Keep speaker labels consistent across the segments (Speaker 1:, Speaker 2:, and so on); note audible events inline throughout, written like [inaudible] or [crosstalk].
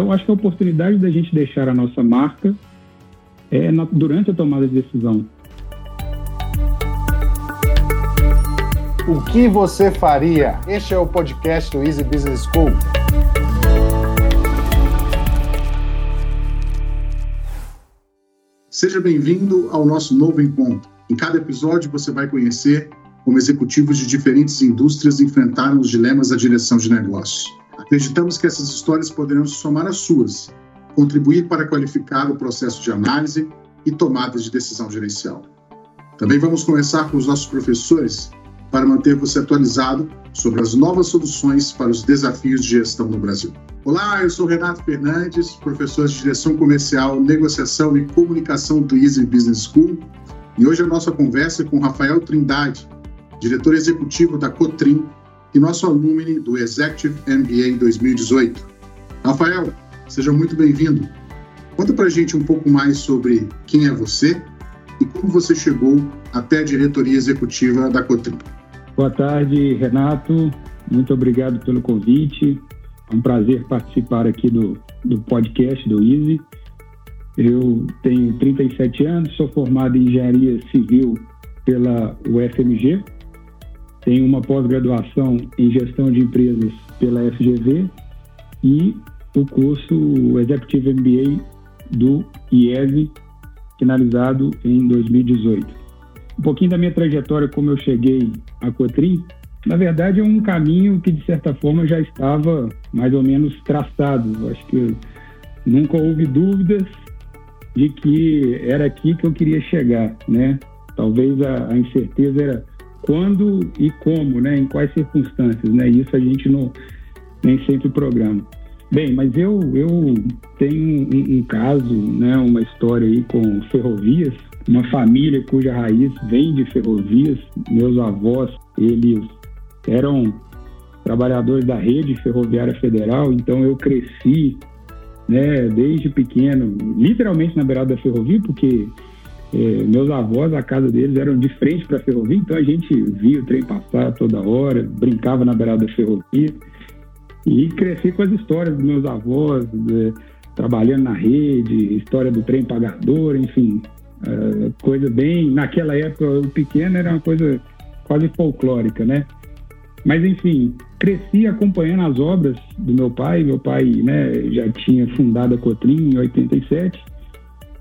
Speaker 1: Então, acho que a oportunidade da gente deixar a nossa marca é na, durante a tomada de decisão.
Speaker 2: O que você faria? Este é o podcast do Easy Business School.
Speaker 3: Seja bem-vindo ao nosso novo encontro. Em cada episódio você vai conhecer como executivos de diferentes indústrias enfrentaram os dilemas da direção de negócio. Acreditamos que essas histórias poderão se somar às suas, contribuir para qualificar o processo de análise e tomada de decisão gerencial. Também vamos conversar com os nossos professores para manter você atualizado sobre as novas soluções para os desafios de gestão no Brasil. Olá, eu sou Renato Fernandes, professor de Direção Comercial, Negociação e Comunicação do Easy Business School, e hoje a nossa conversa é com Rafael Trindade, diretor executivo da Cotrim e nosso alumni do Executive MBA 2018. Rafael, seja muito bem-vindo. Conta para a gente um pouco mais sobre quem é você e como você chegou até a diretoria executiva da Cotrim.
Speaker 1: Boa tarde, Renato. Muito obrigado pelo convite. É um prazer participar aqui do, do podcast do Easy. Eu tenho 37 anos, sou formado em engenharia civil pela UFMG, tenho uma pós-graduação em gestão de empresas pela FGV e o curso Executive MBA do IESE, finalizado em 2018 um pouquinho da minha trajetória, como eu cheguei a Cotrim, na verdade é um caminho que, de certa forma, já estava mais ou menos traçado. Acho que nunca houve dúvidas de que era aqui que eu queria chegar, né? Talvez a, a incerteza era quando e como, né? Em quais circunstâncias, né? Isso a gente não nem sempre programa. Bem, mas eu, eu tenho um, um caso, né? Uma história aí com ferrovias uma família cuja raiz vem de ferrovias. Meus avós, eles eram trabalhadores da rede ferroviária federal, então eu cresci, né, desde pequeno, literalmente na beirada da ferrovia, porque meus avós, a casa deles eram de frente para a ferrovia, então a gente via o trem passar toda hora, brincava na beirada da ferrovia e cresci com as histórias dos meus avós, de, trabalhando na rede, história do trem pagador, enfim, Uh, coisa bem. Naquela época, o pequeno era uma coisa quase folclórica, né? Mas, enfim, cresci acompanhando as obras do meu pai. Meu pai né, já tinha fundado a Cotrim em 87.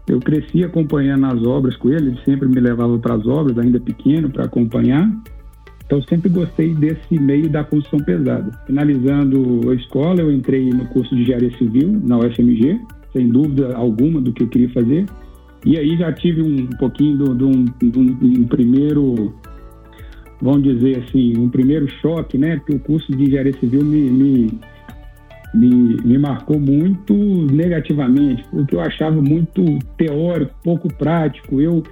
Speaker 1: Eu cresci acompanhando as obras com ele, ele sempre me levava para as obras, ainda pequeno, para acompanhar. Então, sempre gostei desse meio da construção pesada. Finalizando a escola, eu entrei no curso de engenharia civil na UFMG, sem dúvida alguma do que eu queria fazer. E aí já tive um pouquinho de um, um, primeiro, vamos dizer assim, um primeiro choque, né? Porque o curso de engenharia civil me, me, me, me marcou muito negativamente, porque eu achava muito teórico, pouco prático. Eu,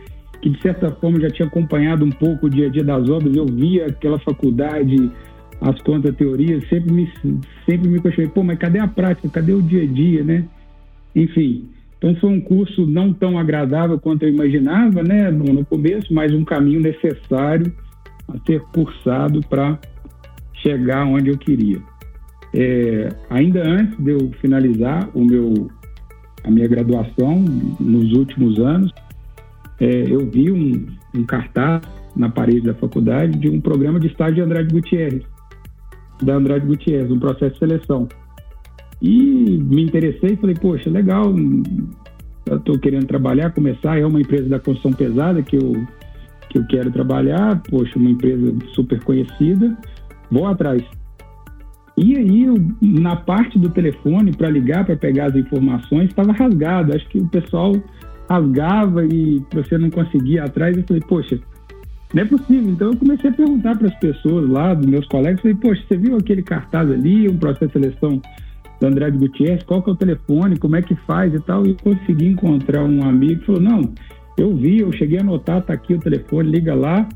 Speaker 1: que de certa forma já tinha acompanhado um pouco o dia a dia das obras, eu via aquela faculdade, as contas, teorias, sempre me, sempre me questionei, pô, mas cadê a prática? Cadê o dia a dia, né? Enfim, então foi um curso não tão agradável quanto eu imaginava, né, no, no começo, mas um caminho necessário a ser cursado para chegar onde eu queria. É, ainda antes de eu finalizar o meu, a minha graduação, nos últimos anos, é, eu vi um, um, cartaz na parede da faculdade de um programa de estágio de Andrade Gutierrez, da Andrade Gutierrez, um processo de seleção. E me interessei e falei, poxa, legal, estou querendo trabalhar, começar, é uma empresa da construção pesada que eu, que eu quero trabalhar, poxa, uma empresa super conhecida, vou atrás. E aí, eu, na parte do telefone, para ligar, para pegar as informações, estava rasgado. Acho que o pessoal rasgava e você não conseguia atrás. Eu falei, poxa, não é possível. Então, eu comecei a perguntar para as pessoas lá, dos meus colegas, falei, poxa, você viu aquele cartaz ali, um processo de seleção do Andrade Gutierrez, qual que é o telefone, como é que faz e tal, e consegui encontrar um amigo que falou, não, eu vi, eu cheguei a anotar, tá aqui o telefone, liga lá,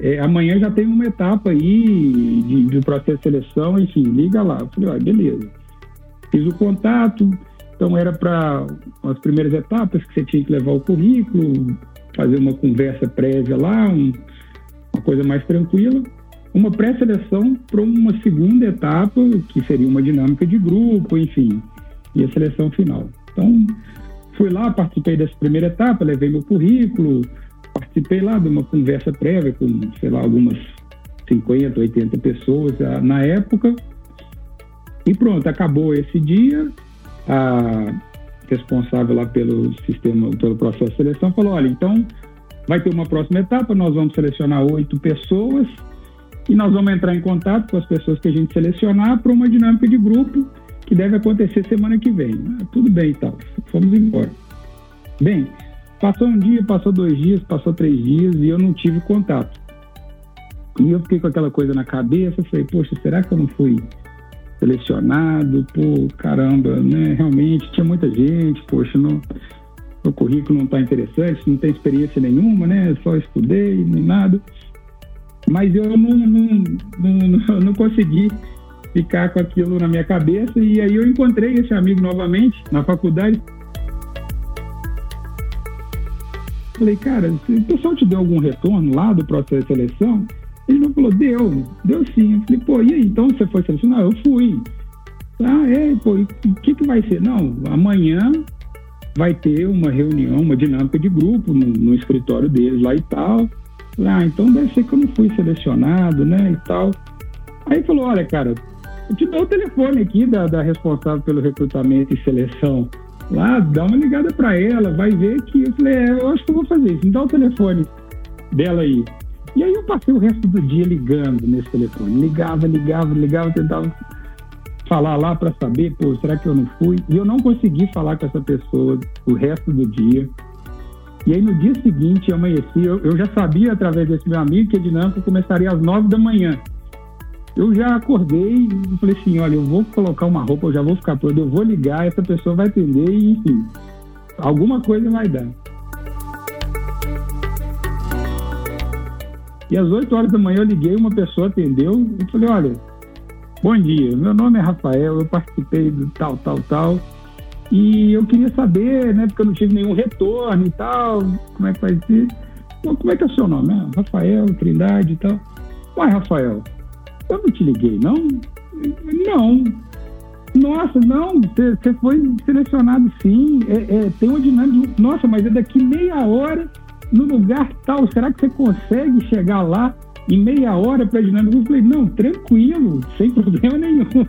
Speaker 1: é, amanhã já tem uma etapa aí de, de processo de seleção, enfim, liga lá. Eu falei, ó, beleza. Fiz o contato, então era para as primeiras etapas que você tinha que levar o currículo, fazer uma conversa prévia lá, um, uma coisa mais tranquila uma pré-seleção para uma segunda etapa, que seria uma dinâmica de grupo, enfim. e a seleção final. Então, fui lá, participei dessa primeira etapa, levei meu currículo, participei lá de uma conversa prévia com, sei lá, algumas 50, 80 pessoas na época. E pronto, acabou esse dia. A responsável lá pelo sistema, pelo processo de seleção, falou: olha, então vai ter uma próxima etapa, nós vamos selecionar oito pessoas e nós vamos entrar em contato com as pessoas que a gente selecionar para uma dinâmica de grupo que deve acontecer semana que vem. Ah, tudo bem e tal, fomos embora. Bem, passou um dia, passou dois dias, passou três dias e eu não tive contato. E eu fiquei com aquela coisa na cabeça, falei, poxa, será que eu não fui selecionado? Pô, caramba, né? Realmente tinha muita gente, poxa, não, meu currículo não está interessante, não tem experiência nenhuma, né? Só estudei, nem nada. Mas eu não, não, não, não consegui ficar com aquilo na minha cabeça e aí eu encontrei esse amigo novamente na faculdade. Falei, cara, o pessoal te deu algum retorno lá do processo de seleção? Ele me falou, deu, deu sim. Eu falei, pô, e aí, então você foi selecionado? Eu fui. Ah, é, pô, o que, que vai ser? Não, amanhã vai ter uma reunião, uma dinâmica de grupo no, no escritório deles lá e tal. Ah, então deve ser que eu não fui selecionado, né, e tal. Aí falou, olha, cara, eu te dou o telefone aqui da, da responsável pelo recrutamento e seleção lá, dá uma ligada para ela, vai ver que eu falei, é, eu acho que eu vou fazer isso, me dá o telefone dela aí. E aí eu passei o resto do dia ligando nesse telefone. Ligava, ligava, ligava, tentava falar lá para saber, pô, será que eu não fui? E eu não consegui falar com essa pessoa o resto do dia. E aí no dia seguinte, eu amanheci, eu, eu já sabia através desse meu amigo que a dinâmica começaria às nove da manhã. Eu já acordei e falei assim, olha, eu vou colocar uma roupa, eu já vou ficar pronto, eu vou ligar, essa pessoa vai atender e enfim, alguma coisa vai dar. E às 8 horas da manhã eu liguei, uma pessoa atendeu e falei, olha, bom dia, meu nome é Rafael, eu participei do tal, tal, tal. E eu queria saber, né, porque eu não tive nenhum retorno e tal, como é que vai ser? Como é que é o seu nome? Ah, Rafael, Trindade e tal. Uai, Rafael, eu não te liguei, não? Não. Nossa, não, você foi selecionado sim. É, é, tem uma dinâmica. Nossa, mas é daqui meia hora no lugar tal, será que você consegue chegar lá em meia hora para a dinâmica? Eu falei, não, tranquilo, sem [laughs] problema nenhum.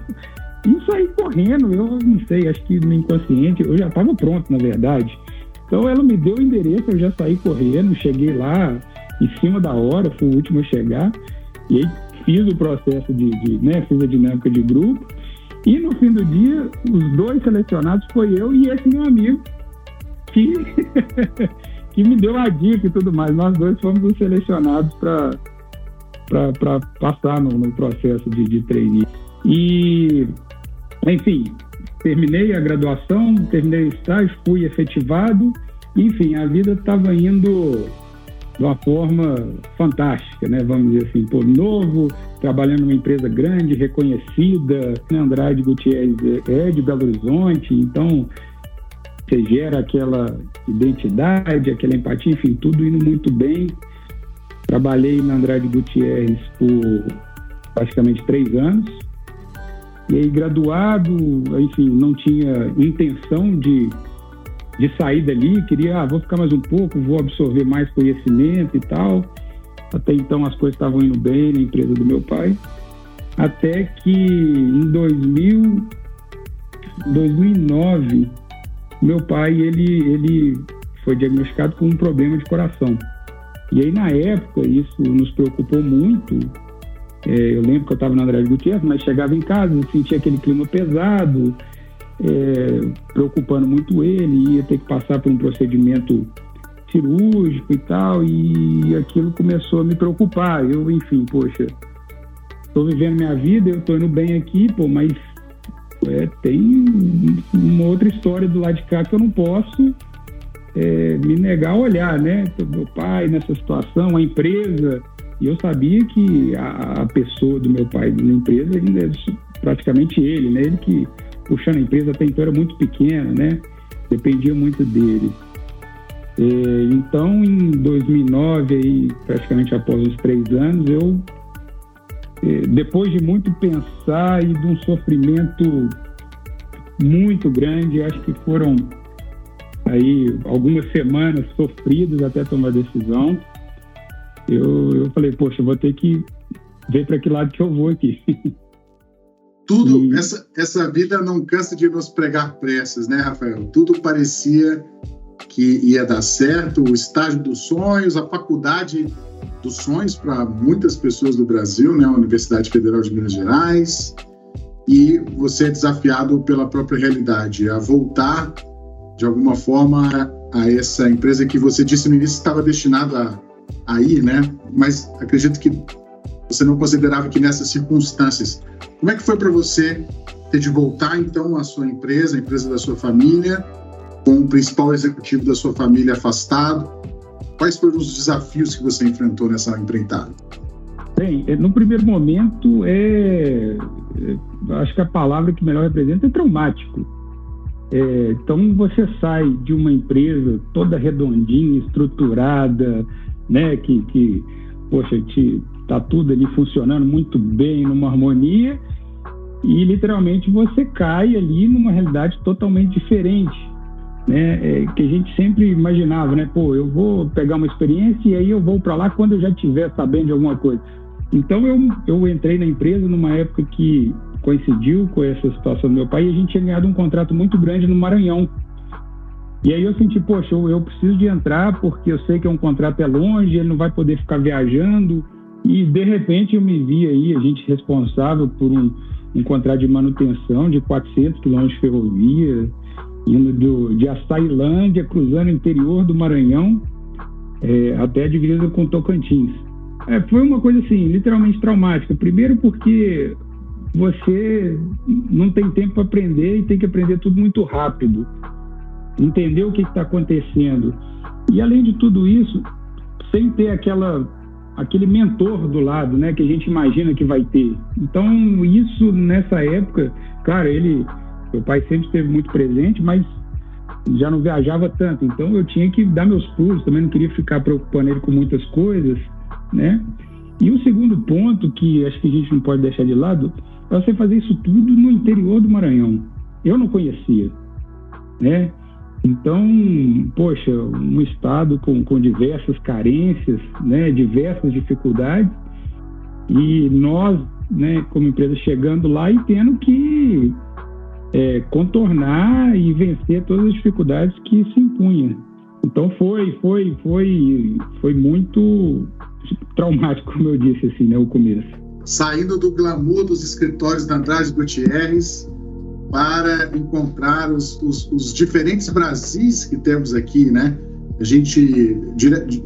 Speaker 1: Isso aí correndo, eu não sei, acho que no inconsciente, eu já estava pronto, na verdade. Então ela me deu o endereço, eu já saí correndo, cheguei lá em cima da hora, fui o último a chegar, e aí fiz o processo de, de né, fiz a dinâmica de grupo, e no fim do dia, os dois selecionados foi eu e esse meu amigo, que [laughs] que me deu a dica e tudo mais. Nós dois fomos os selecionados para passar no, no, processo de, de. E, enfim, terminei a graduação, terminei o estágio, fui efetivado. Enfim, a vida estava indo de uma forma fantástica, né? Vamos dizer assim, por novo, trabalhando numa empresa grande, reconhecida. Andrade Gutierrez é de Belo Horizonte, então você gera aquela identidade, aquela empatia, enfim, tudo indo muito bem. Trabalhei na Andrade Gutierrez por praticamente três anos. E aí, graduado, enfim, não tinha intenção de, de sair dali, queria, ah, vou ficar mais um pouco, vou absorver mais conhecimento e tal. Até então as coisas estavam indo bem na empresa do meu pai. Até que em 2000, 2009, meu pai, ele, ele foi diagnosticado com um problema de coração. E aí, na época, isso nos preocupou muito. É, eu lembro que eu estava na Andrade Gutierrez, mas chegava em casa, sentia aquele clima pesado, é, preocupando muito ele, ia ter que passar por um procedimento cirúrgico e tal, e aquilo começou a me preocupar. Eu, enfim, poxa, estou vivendo minha vida, eu estou indo bem aqui, pô, mas é, tem uma outra história do lado de cá que eu não posso é, me negar a olhar, né? Meu pai nessa situação, a empresa, e eu sabia que a, a pessoa do meu pai na empresa ainda é praticamente ele, né? Ele que puxando a empresa até então era muito pequena, né? Dependia muito dele. É, então, em 2009, aí, praticamente após os três anos, eu é, depois de muito pensar e de um sofrimento muito grande. Acho que foram aí algumas semanas sofridas até tomar a decisão. Eu, eu falei, poxa, vou ter que ver para que lado que eu vou aqui. [laughs]
Speaker 3: Tudo, e... essa, essa vida não cansa de nos pregar pressas, né, Rafael? Tudo parecia que ia dar certo, o estágio dos sonhos, a faculdade dos sonhos para muitas pessoas do Brasil, né, a Universidade Federal de Minas Gerais, e você é desafiado pela própria realidade a voltar de alguma forma a essa empresa que você disse no início estava destinada a, a ir, né? Mas acredito que você não considerava que nessas circunstâncias. Como é que foi para você ter de voltar então à sua empresa, a empresa da sua família, com o principal executivo da sua família afastado? Quais foram os desafios que você enfrentou nessa empreitada?
Speaker 1: Bem, é, no primeiro momento, é, é, acho que a palavra que melhor representa é traumático. É, então, você sai de uma empresa toda redondinha, estruturada, né, que, que poxa, te, tá tudo ali funcionando muito bem, numa harmonia, e literalmente você cai ali numa realidade totalmente diferente, né? É, que a gente sempre imaginava, né? Pô, eu vou pegar uma experiência e aí eu vou para lá quando eu já estiver sabendo de alguma coisa. Então eu, eu entrei na empresa numa época que coincidiu com essa situação do meu pai e a gente tinha ganhado um contrato muito grande no Maranhão. E aí eu senti, poxa, eu, eu preciso de entrar porque eu sei que é um contrato é longe, ele não vai poder ficar viajando, e, de repente, eu me vi aí, a gente responsável por um, um contrato de manutenção de 400 quilômetros de ferrovia, indo do, de Açailândia, cruzando o interior do Maranhão, é, até a divisa com Tocantins. É, foi uma coisa, assim, literalmente traumática. Primeiro porque você não tem tempo para aprender e tem que aprender tudo muito rápido. Entender o que está acontecendo. E, além de tudo isso, sem ter aquela aquele mentor do lado, né, que a gente imagina que vai ter. Então, isso nessa época, claro, ele, meu pai sempre esteve muito presente, mas já não viajava tanto, então eu tinha que dar meus pulos, também não queria ficar preocupando ele com muitas coisas, né? E o segundo ponto que acho que a gente não pode deixar de lado é você fazer isso tudo no interior do Maranhão. Eu não conhecia, né? Então, poxa, um estado com, com diversas carências, né, diversas dificuldades, e nós, né, como empresa, chegando lá e tendo que é, contornar e vencer todas as dificuldades que se impunham. Então foi, foi, foi, foi muito traumático, como eu disse assim, né, o começo.
Speaker 3: Saindo do glamour dos escritórios da Andrade Gutierrez, para encontrar os, os, os, diferentes Brasis que temos aqui, né? A gente dire,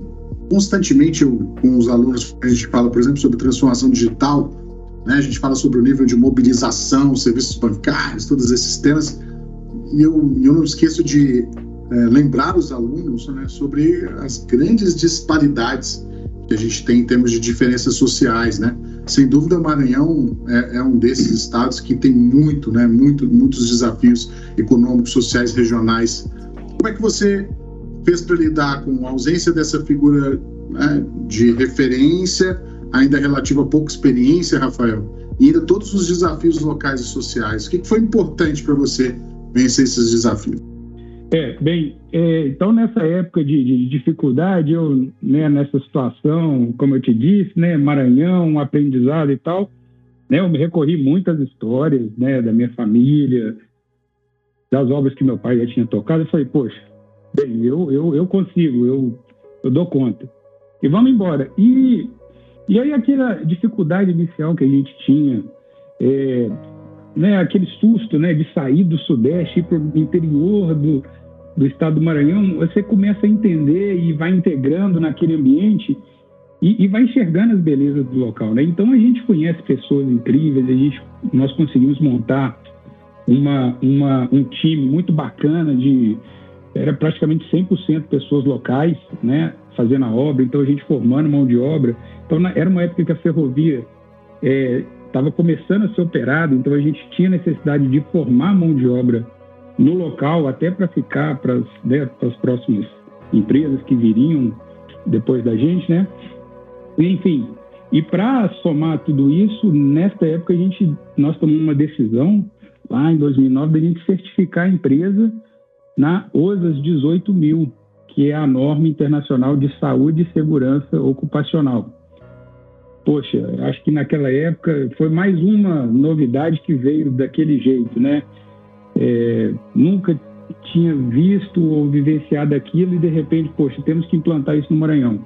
Speaker 3: constantemente eu, com os alunos a gente fala, por exemplo, sobre transformação digital, né? A gente fala sobre o nível de mobilização, serviços bancários, todos esses temas. E eu, eu não esqueço de é, lembrar os alunos né, sobre as grandes disparidades que a gente tem em termos de diferenças sociais, né? Sem dúvida, Maranhão é, é, um desses estados que tem muito, né, muito, muitos desafios econômicos, sociais, regionais. Como é que você fez para lidar com a ausência dessa figura né, de referência, ainda relativa a pouca experiência, Rafael, e ainda todos os desafios locais e sociais? O que foi importante para você vencer esses desafios?
Speaker 1: É, bem, é, então nessa época de, de, dificuldade, eu, né, nessa situação, como eu te disse, né, Maranhão, aprendizado e tal, né, eu me recorri muitas histórias, né, da minha família, das obras que meu pai já tinha tocado, eu falei, poxa, bem, eu, eu, eu consigo, eu, eu dou conta. E vamos embora. E, e aí aquela dificuldade inicial que a gente tinha, é, né, aquele susto né, de sair do Sudeste, ir para o interior do, do estado do Maranhão, você começa a entender e vai integrando naquele ambiente e, e, vai enxergando as belezas do local, né? Então a gente conhece pessoas incríveis, a gente, nós conseguimos montar uma, uma, um time muito bacana de era praticamente 100% pessoas locais, né, fazendo a obra. Então a gente formando mão de obra. Então na, era uma época que a ferrovia estava é, começando a ser operada, então a gente tinha necessidade de formar mão de obra no local, até para ficar para né, as próximas empresas que viriam depois da gente, né? Enfim, e para somar tudo isso, nesta época a gente nós tomamos uma decisão, lá em 2009, da gente certificar a empresa na OSAS 18 mil, que é a norma internacional de saúde e segurança ocupacional. Poxa, acho que naquela época foi mais uma novidade que veio daquele jeito, né? É, nunca tinha visto ou vivenciado aquilo e de repente, poxa, temos que implantar isso no Maranhão.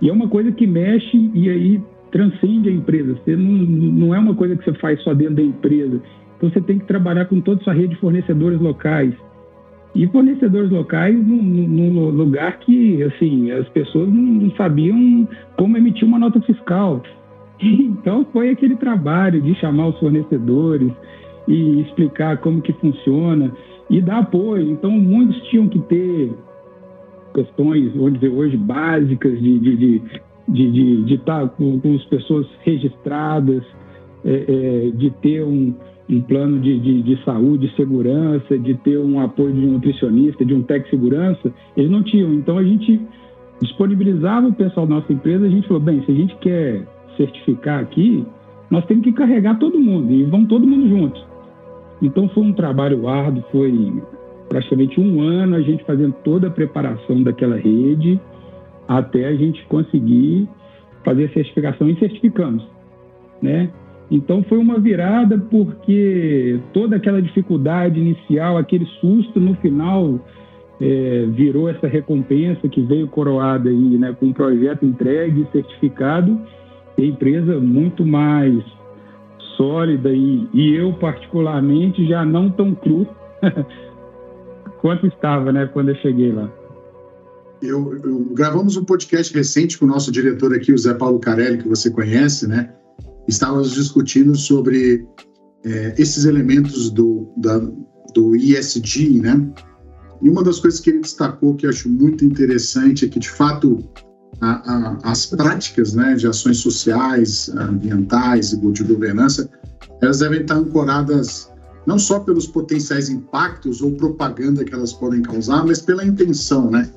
Speaker 1: E é uma coisa que mexe e aí transcende a empresa. Você não, não é uma coisa que você faz só dentro da empresa. Então você tem que trabalhar com toda a sua rede de fornecedores locais. E fornecedores locais num, num lugar que, assim, as pessoas não, sabiam como emitir uma nota fiscal. [laughs] Então foi aquele trabalho de chamar os fornecedores e explicar como que funciona e dar apoio. Então muitos tinham que ter questões, vamos dizer, hoje básicas de, de, de de, de, de estar com, com as pessoas registradas, é, é, de ter um, um plano de, de, de, saúde segurança, de ter um apoio de um nutricionista, de um de segurança, eles não tinham. Então a gente disponibilizava o pessoal da nossa empresa, a gente falou, bem, se a gente quer certificar aqui, nós temos que carregar todo mundo e vão todo mundo juntos. Então foi um trabalho árduo, foi praticamente um ano a gente fazendo toda a preparação daquela rede, até a gente conseguir fazer a certificação e certificamos, né? Então foi uma virada porque toda aquela dificuldade inicial, aquele susto no final é, virou essa recompensa que veio coroada aí, né, com um projeto entregue, certificado, e a empresa muito mais sólida e, e eu particularmente já não tão cru [laughs] quanto estava, né, quando eu cheguei lá.
Speaker 3: Eu, eu, gravamos um podcast recente com o nosso diretor aqui, o Zé Paulo Carelli, que você conhece, né? Estávamos discutindo sobre é, esses elementos do, da, do ISD, né? E uma das coisas que ele destacou que eu acho muito interessante é que, de fato, a, as práticas né, de ações sociais, ambientais e de governança, elas devem estar ancoradas não só pelos potenciais impactos ou propaganda que elas podem causar, mas pela intenção, né?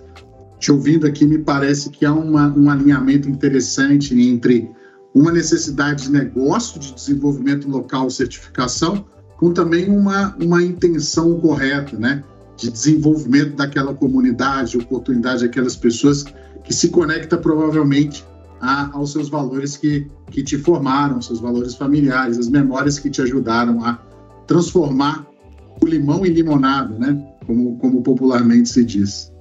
Speaker 3: te ouvindo aqui, me parece que há uma, um alinhamento interessante entre uma necessidade de negócio, de desenvolvimento local, certificação, com também uma, uma intenção correta, né? De desenvolvimento daquela comunidade, oportunidade daquelas pessoas que se conecta provavelmente a, aos seus valores que, que te formaram, seus valores familiares, as memórias que te ajudaram a transformar o limão em limonada, né? Como, como popularmente se diz.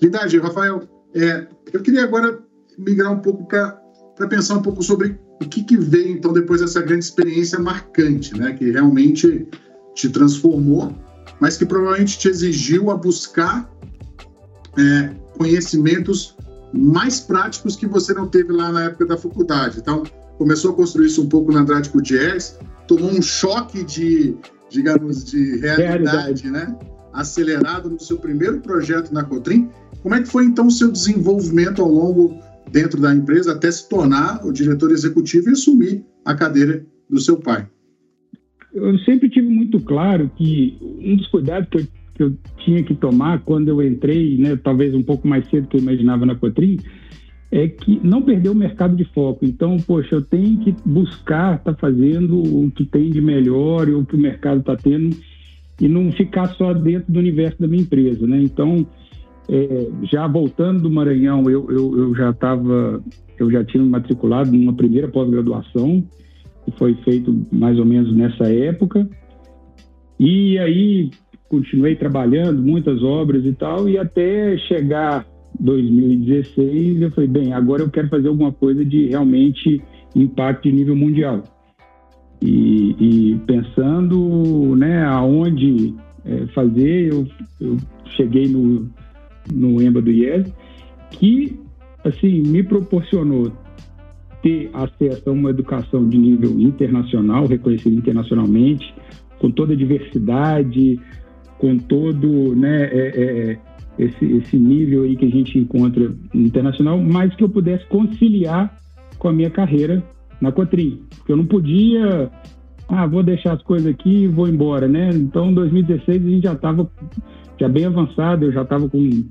Speaker 3: Verdade, Rafael, é, eu queria agora migrar um pouco para pensar um pouco sobre o que, que veio, então, depois dessa grande experiência marcante, né, que realmente te transformou, mas que provavelmente te exigiu a buscar é, conhecimentos mais práticos que você não teve lá na época da faculdade. Então, começou a construir isso um pouco na Andrade Gutierrez, tomou um choque de, digamos, de realidade, realidade. né? Acelerado no seu primeiro projeto na Cotrim como é que foi então o seu desenvolvimento ao longo dentro da empresa até se tornar o diretor executivo e assumir a cadeira do seu pai?
Speaker 1: Eu sempre tive muito claro que um dos cuidados que eu, que eu tinha que tomar quando eu entrei, né, talvez um pouco mais cedo que eu imaginava na Cotrim, é que não perder o mercado de foco. Então, poxa, eu tenho que buscar estar tá fazendo o que tem de melhor e o que o mercado está tendo e não ficar só dentro do universo da minha empresa, né? Então, é, já voltando do Maranhão, eu, eu, eu já estava, eu já tinha me matriculado numa primeira pós-graduação, que foi feito mais ou menos nessa época. E aí continuei trabalhando, muitas obras e tal, e até chegar 2016, eu falei, bem, agora eu quero fazer alguma coisa de realmente impacto de nível mundial. E, e pensando né, aonde é, fazer, eu, eu cheguei no, no EMBA do IES, que assim me proporcionou ter acesso a uma educação de nível internacional, reconhecida internacionalmente, com toda a diversidade, com todo né, é, é, esse, esse nível aí que a gente encontra internacional, mas que eu pudesse conciliar com a minha carreira na Cotrim. Porque eu não podia, ah, vou deixar as coisas aqui e vou embora, né? Então, em 2016, a gente já estava já bem avançado, eu já estava com,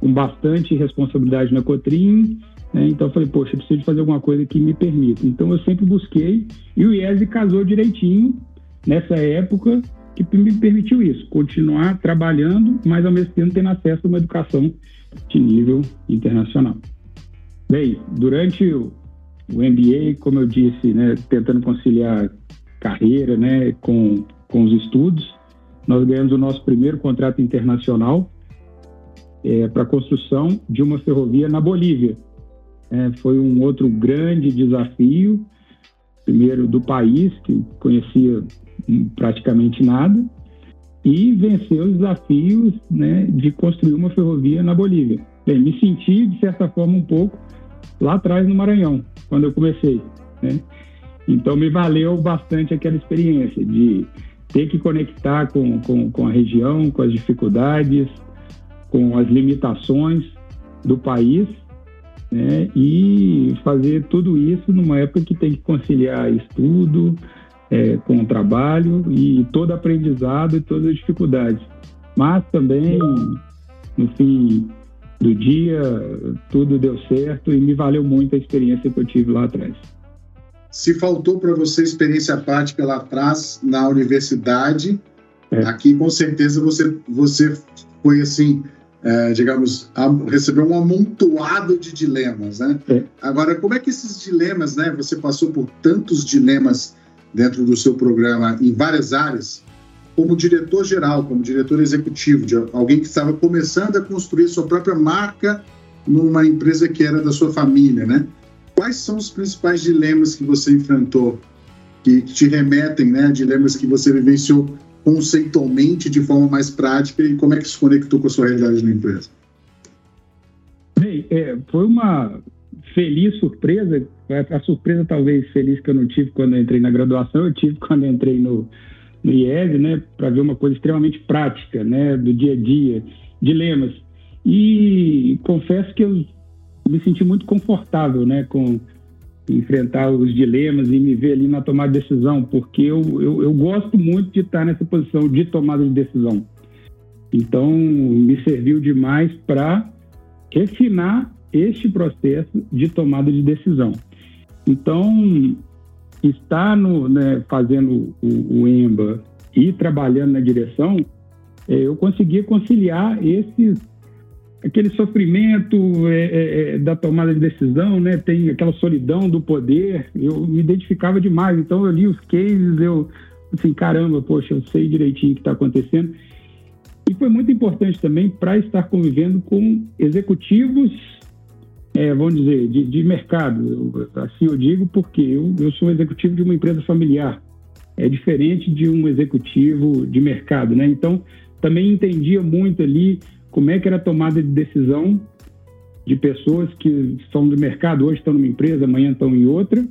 Speaker 1: com bastante responsabilidade na Cotrim, né? então eu falei, poxa, eu preciso fazer alguma coisa que me permita. Então eu sempre busquei, e o IESE casou direitinho nessa época que me permitiu isso, continuar trabalhando, mas ao mesmo tempo tendo acesso a uma educação de nível internacional. Bem, durante o, o MBA, como eu disse, né, tentando conciliar carreira né, com, com os estudos, nós ganhamos o nosso primeiro contrato internacional é, para a construção de uma ferrovia na Bolívia. É, foi um outro grande desafio, primeiro do país, que conhecia praticamente nada, e vencer os desafios né, de construir uma ferrovia na Bolívia. Bem, me senti, de certa forma, um pouco lá atrás no Maranhão, quando eu comecei. Né? Então, me valeu bastante aquela experiência de ter que conectar com, com, com a região, com as dificuldades, com as limitações do país né? e fazer tudo isso numa época que tem que conciliar estudo é, com o trabalho e todo aprendizado e todas as dificuldades. Mas também, no fim do dia, tudo deu certo e me valeu muito a experiência que eu tive lá atrás.
Speaker 3: Se faltou para você experiência prática lá atrás na universidade, é. aqui com certeza você, você foi assim, é, digamos, recebeu um amontoado de dilemas, né? É. Agora, como é que esses dilemas, né? Você passou por tantos dilemas dentro do seu programa em várias áreas, como diretor geral, como diretor executivo, de alguém que estava começando a construir sua própria marca numa empresa que era da sua família, né? Quais são os principais dilemas que você enfrentou, que te remetem, né, dilemas que você vivenciou conceitualmente de forma mais prática e como é que isso conectou com a sua realidade na empresa?
Speaker 1: Bem, é, foi uma feliz surpresa, a surpresa talvez feliz que eu não tive quando eu entrei na graduação, eu tive quando eu entrei no, no IES, né, para ver uma coisa extremamente prática, né, do dia a dia, dilemas. E confesso que eu me senti muito confortável, né, com enfrentar os dilemas e me ver ali na tomada de decisão, porque eu, eu, eu gosto muito de estar nessa posição de tomada de decisão. Então, me serviu demais para refinar este processo de tomada de decisão. Então, estar no, né, fazendo o, o, EMBA e trabalhando na direção, é, eu conseguia conciliar esses aquele sofrimento é, é, é, da tomada de decisão, né? Tem aquela solidão do poder. Eu me identificava demais. Então eu li os cases, eu assim, caramba, poxa, eu sei direitinho o que está acontecendo. E foi muito importante também para estar convivendo com executivos, é, vamos dizer, de, de mercado. Eu, assim eu digo porque eu, eu sou executivo de uma empresa familiar. É diferente de um executivo de mercado, né? Então também entendia muito ali como é que era a tomada de decisão de pessoas que são do mercado, hoje estão numa empresa, amanhã estão em outra,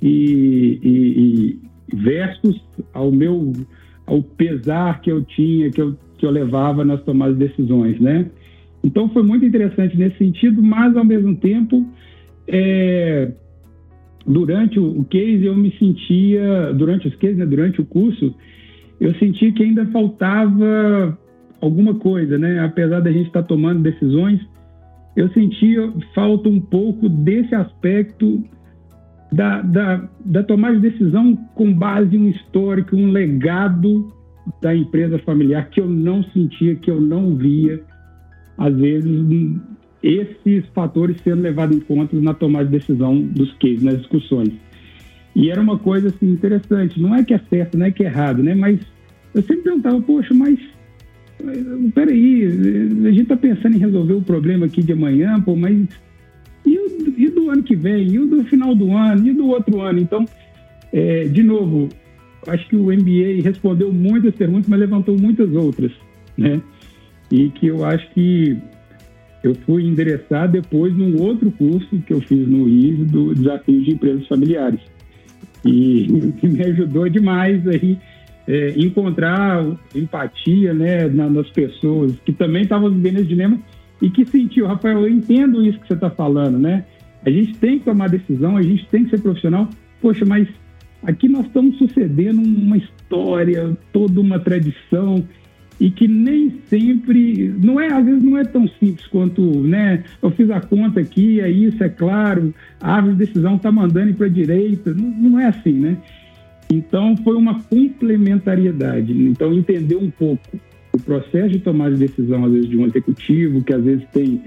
Speaker 1: e, e, e versus ao meu ao pesar que eu tinha, que eu, que eu levava nas tomadas de decisões, né? Então foi muito interessante nesse sentido, mas ao mesmo tempo, é, durante o, o case eu me sentia, durante os cases, né, durante o curso, eu sentia que ainda faltava alguma coisa, né? Apesar da gente estar tá tomando decisões, eu sentia falta um pouco desse aspecto da, da, da tomada de decisão com base em um histórico, um legado da empresa familiar que eu não sentia, que eu não via, às vezes, esses fatores sendo levados em conta na tomada de decisão dos cases, nas discussões. E era uma coisa assim, interessante, não é que é certo, não é que é errado, né? Mas eu sempre perguntava, poxa, mas peraí, a gente está pensando em resolver o problema aqui de amanhã, pô, mas e, e do ano que vem? E do final do ano? E do outro ano? Então, é, de novo, acho que o MBA respondeu muitas perguntas, mas levantou muitas outras, né? E que eu acho que eu fui endereçar depois num outro curso que eu fiz no ISE do Desafio de Empresas Familiares. E [laughs] me ajudou demais aí é, encontrar empatia né, nas pessoas que também estavam vivendo esse dilema e que sentiu, Rafael, eu entendo isso que você está falando, né? A gente tem que tomar decisão, a gente tem que ser profissional. Poxa, mas aqui nós estamos sucedendo uma história, toda uma tradição e que nem sempre, não é, às vezes não é tão simples quanto, né? Eu fiz a conta aqui, é isso, é claro, a árvore de decisão está mandando para a direita, não, não é assim, né? Então, foi uma complementariedade. Então, entender um pouco o processo de tomar de decisão, às vezes, de um executivo, que às vezes tem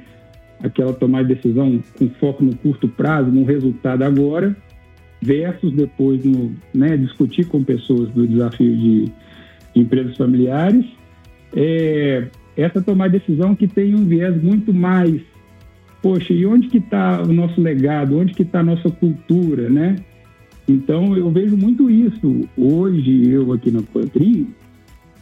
Speaker 1: aquela tomada de decisão com foco no curto prazo, no resultado agora, versus depois no, né, discutir com pessoas do desafio de, de empresas familiares. É, essa tomada de decisão que tem um viés muito mais, poxa, e onde que está o nosso legado? Onde que está a nossa cultura, né? Então, eu vejo muito isso. Hoje, eu aqui na Contrim,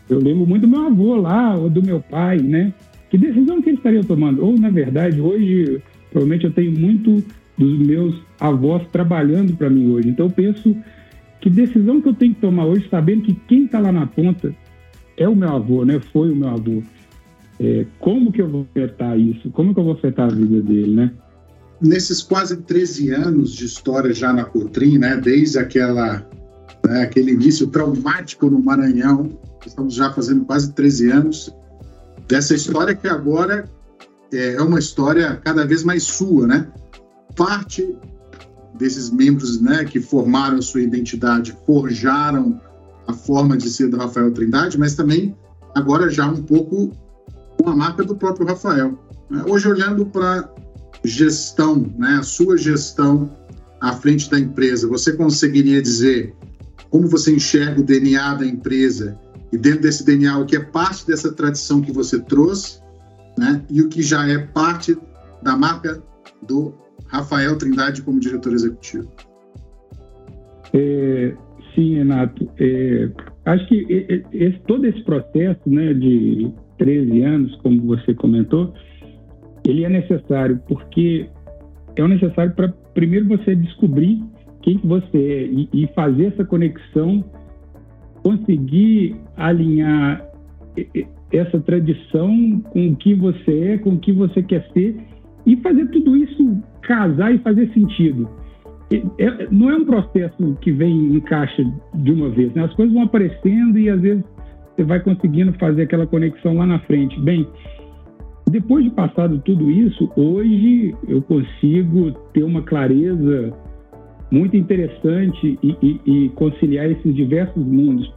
Speaker 1: eu lembro muito do meu avô lá, ou do meu pai, né? Que decisão que eles estariam tomando? Ou, na verdade, hoje, provavelmente eu tenho muito dos meus avós trabalhando para mim hoje. Então, eu penso que decisão que eu tenho que tomar hoje, sabendo que quem está lá na ponta é o meu avô, né? Foi o meu avô. É, como que eu vou afetar isso? Como que eu vou afetar a vida dele, né?
Speaker 3: Nesses quase 13 anos de história já na Cotrim, né, desde aquela, né, aquele início traumático no Maranhão, estamos já fazendo quase 13 anos, dessa história que agora é, é uma história cada vez mais sua, né? Parte desses membros né, que formaram sua identidade, forjaram a forma de ser do Rafael Trindade, mas também agora já um pouco com a marca do próprio Rafael. Né. Hoje, olhando para gestão, né, a sua gestão à frente da empresa, você conseguiria dizer como você enxerga o DNA da empresa e dentro desse DNA o que é parte dessa tradição que você trouxe, né, e o que já é parte da marca do Rafael Trindade como diretor executivo?
Speaker 1: É, sim, Renato. É, acho que esse, todo esse processo né, de 13 anos, como você comentou, ele é necessário porque é necessário para primeiro você descobrir quem que você é e, e, fazer essa conexão, conseguir alinhar essa tradição com o que você é, com o que você quer ser e fazer tudo isso casar e fazer sentido. É, não é um processo que vem em caixa de uma vez, né? as coisas vão aparecendo e às vezes você vai conseguindo fazer aquela conexão lá na frente. Bem, depois de passado tudo isso, hoje eu consigo ter uma clareza muito interessante e, e, e conciliar esses diversos mundos.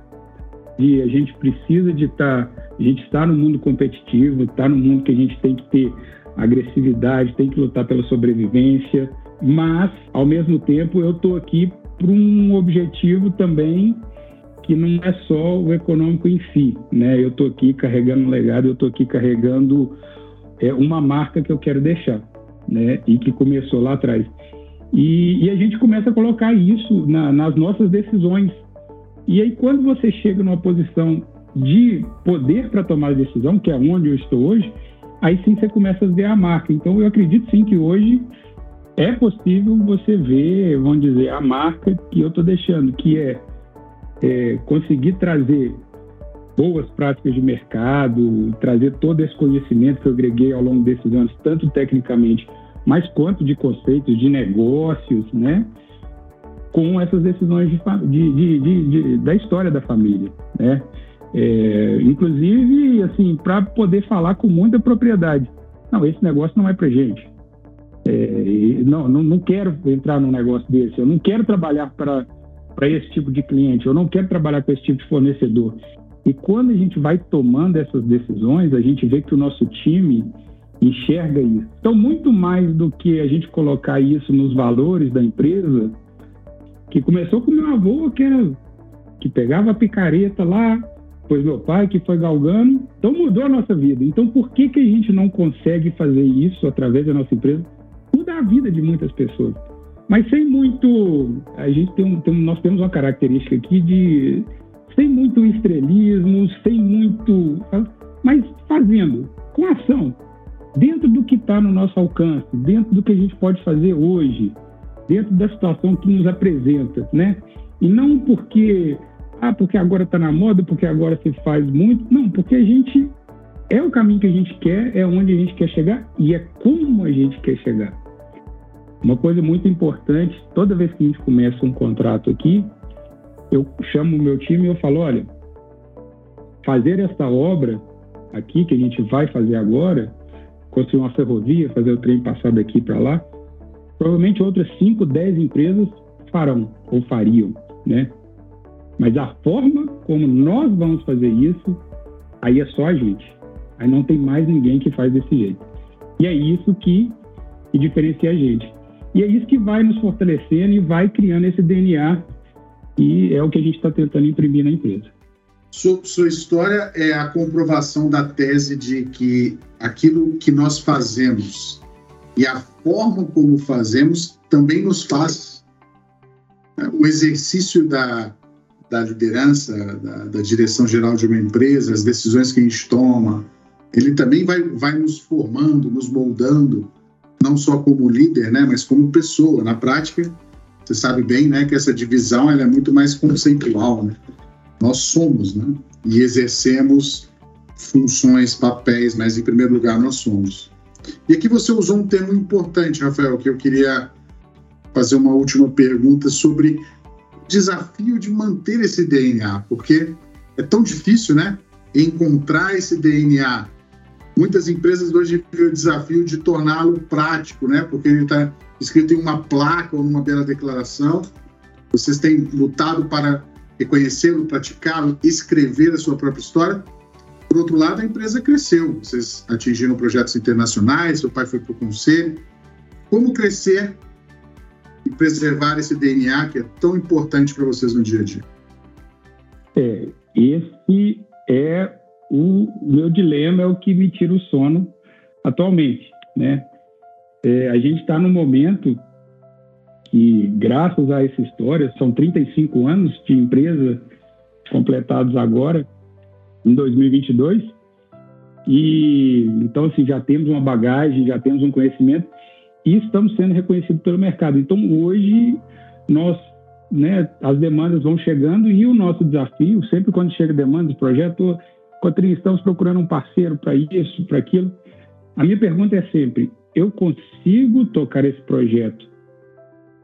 Speaker 1: E a gente precisa de estar, tá, a gente está no mundo competitivo, está no mundo que a gente tem que ter agressividade, tem que lutar pela sobrevivência, mas ao mesmo tempo eu estou aqui para um objetivo também que não é só o econômico em si, né? Eu estou aqui carregando um legado, eu estou aqui carregando é uma marca que eu quero deixar, né? E que começou lá atrás. E, e a gente começa a colocar isso na, nas nossas decisões. E aí, quando você chega numa posição de poder para tomar a decisão, que é onde eu estou hoje, aí sim você começa a ver a marca. Então, eu acredito sim que hoje é possível você ver, vamos dizer, a marca que eu estou deixando, que é, é conseguir trazer boas práticas de mercado, trazer todo esse conhecimento que eu agreguei ao longo desses anos, tanto tecnicamente, mas quanto de conceitos, de negócios, né? Com essas decisões de, de, de, da história da família, né? É, inclusive, assim, para poder falar com muita propriedade. Não, esse negócio não é para gente. É, não, não, não quero entrar num negócio desse. Eu não quero trabalhar para para esse tipo de cliente. Eu não quero trabalhar com esse tipo de fornecedor. E quando a gente vai tomando essas decisões, a gente vê que o nosso time enxerga isso. Então, muito mais do que a gente colocar isso nos valores da empresa, que começou com meu avô, que era que pegava a picareta lá, pois meu pai que foi galgando, então mudou a nossa vida. Então, por que que a gente não consegue fazer isso através da nossa empresa? Mudar a vida de muitas pessoas. Mas sem muito, a gente tem, tem nós temos uma característica aqui de sem muito estrelismo, sem muito. mas fazendo, com ação, dentro do que está no nosso alcance, dentro do que a gente pode fazer hoje, dentro da situação que nos apresenta, né? E não porque, ah, porque agora está na moda, porque agora se faz muito, não, porque a gente é o caminho que a gente quer, é onde a gente quer chegar e é como a gente quer chegar. Uma coisa muito importante, toda vez que a gente começa um contrato aqui, eu chamo o meu time e eu falo, olha, fazer essa obra aqui que a gente vai fazer agora, construir uma ferrovia, fazer o trem passar daqui para lá, provavelmente outras 5, 10 empresas farão ou fariam, né? Mas a forma como nós vamos fazer isso, aí é só a gente. Aí não tem mais ninguém que faz desse jeito. E é isso que, que diferencia a gente. E é isso que vai nos fortalecendo e vai criando esse DNA e é o que a gente está tentando imprimir na empresa.
Speaker 3: Sua, história é a comprovação da tese de que aquilo que nós fazemos e a forma como fazemos também nos faz né, o exercício da, da liderança, da, da, direção geral de uma empresa, as decisões que a gente toma, ele também vai, vai nos formando, nos moldando, não só como líder, né, mas como pessoa. Na prática, você sabe bem né, que essa divisão ela é muito mais conceitual. Né? Nós somos né, e exercemos funções, papéis, mas em primeiro lugar nós somos. E aqui você usou um termo importante, Rafael, que eu queria fazer uma última pergunta sobre desafio de manter esse DNA, porque é tão difícil, né? Encontrar esse DNA. Muitas empresas hoje têm o desafio de torná-lo prático, né? Porque ele está escrito em uma placa ou numa bela declaração. Vocês têm lutado para reconhecê-lo, praticá-lo, escrever a sua própria história. Por outro lado, a empresa cresceu. Vocês atingiram projetos internacionais, seu pai foi para o conselho. Como crescer e preservar esse DNA que é tão importante para vocês no dia a dia?
Speaker 1: É, esse é o meu dilema, é o que me tira o sono atualmente, né? É, a gente está num momento que, graças a essa história, são 35 anos de empresa completados agora, em 2022, e então assim já temos uma bagagem, já temos um conhecimento e estamos sendo reconhecidos pelo mercado. Então hoje nós, né, as demandas vão chegando e o nosso desafio, sempre quando chega demanda de projeto, Cotrim, estamos procurando um parceiro para isso, para aquilo. A minha pergunta é sempre: eu consigo tocar esse projeto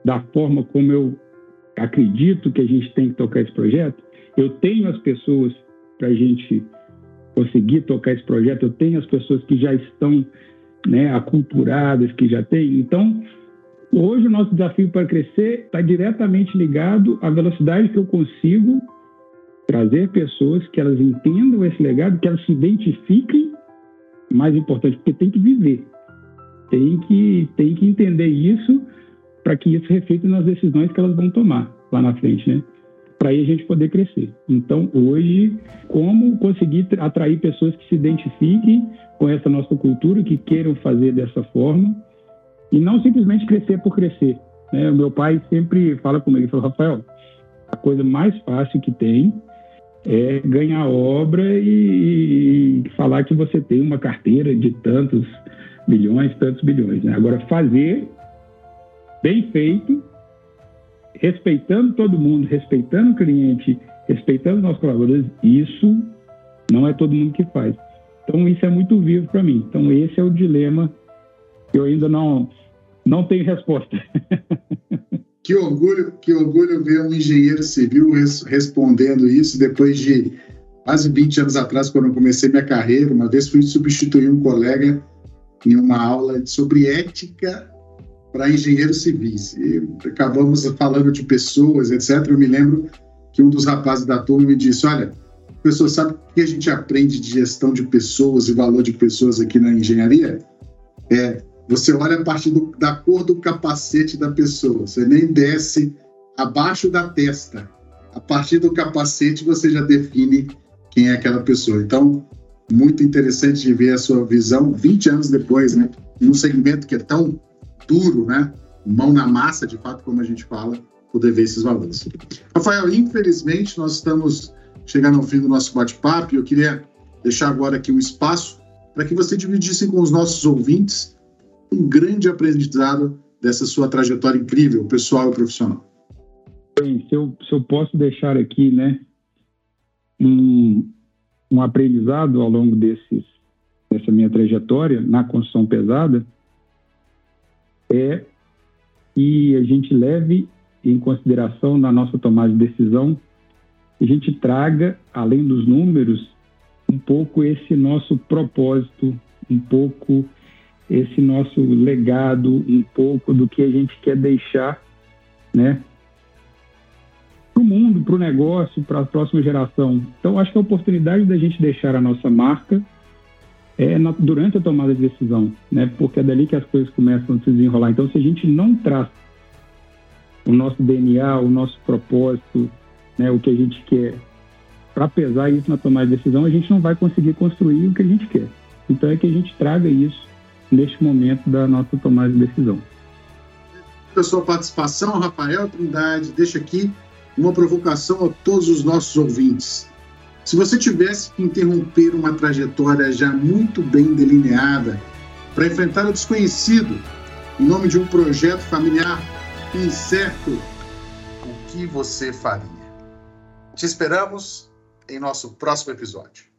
Speaker 1: da forma como eu acredito que a gente tem que tocar esse projeto? Eu tenho as pessoas para a gente conseguir tocar esse projeto, eu tenho as pessoas que já estão né, aculturadas, que já têm. Então, hoje o nosso desafio para crescer está diretamente ligado à velocidade que eu consigo trazer pessoas que elas entendam esse legado, que elas se identifiquem, mais importante, porque tem que viver tem que, tem que entender isso para que isso reflita nas decisões que elas vão tomar lá na frente, né? Para a gente poder crescer. Então, hoje, como conseguir atrair pessoas que se identifiquem com essa nossa cultura, que queiram fazer dessa forma, e não simplesmente crescer por crescer. Né? O meu pai sempre fala comigo, ele fala, Rafael, a coisa mais fácil que tem é ganhar obra e, e falar que você tem uma carteira de tantos bilhões, tantos bilhões. Né? Agora, fazer bem feito, respeitando todo mundo, respeitando o cliente, respeitando nossos colaboradores, isso não é todo mundo que faz. Então, isso é muito vivo para mim. Então, esse é o dilema que eu ainda não, não tenho resposta. [laughs]
Speaker 3: Que orgulho, que orgulho ver um engenheiro civil res, respondendo isso depois de quase 20 anos atrás, quando eu comecei minha carreira. Uma vez fui substituir um colega em uma aula sobre ética para engenheiros civis. E acabamos falando de pessoas, etc. Eu me lembro que um dos rapazes da turma me disse: Olha, pessoa sabe o que a gente aprende de gestão de pessoas e valor de pessoas aqui na engenharia? É, você olha a partir do, da cor do capacete da pessoa, você nem desce abaixo da testa. A partir do capacete você já define quem é aquela pessoa. Então, muito interessante de ver a sua visão 20 anos depois, né? Num segmento que é tão duro, né? Mão na massa, de fato, como a gente fala, poder ver esses valores. Rafael, infelizmente, nós estamos chegando ao fim do nosso bate-papo e eu queria deixar agora aqui um espaço para que você dividisse com os nossos ouvintes um grande aprendizado dessa sua trajetória incrível, pessoal e profissional.
Speaker 1: Bem, se eu, se eu posso deixar aqui, né, um, um aprendizado ao longo desses, dessa minha trajetória na construção pesada é que a gente leve em consideração na nossa tomada de decisão, a gente traga, além dos números, um pouco esse nosso propósito, um pouco esse nosso legado, um pouco do que a gente quer deixar, né, para o mundo, para o negócio, para a próxima geração. Então, acho que a oportunidade da gente deixar a nossa marca é na, durante a tomada de decisão, né? Porque é dali que as coisas começam a se desenrolar. Então, se a gente não traz o nosso DNA, o nosso propósito, né, o que a gente quer, para pesar isso na tomada de decisão, a gente não vai conseguir construir o que a gente quer. Então, é que a gente traga isso neste momento da nossa tomada de decisão.
Speaker 3: Pela sua participação, Rafael Trindade, deixa aqui uma provocação a todos os nossos ouvintes. Se você tivesse que interromper uma trajetória já muito bem delineada para enfrentar o desconhecido em nome de um projeto familiar incerto, o que você faria? Te esperamos em nosso próximo episódio.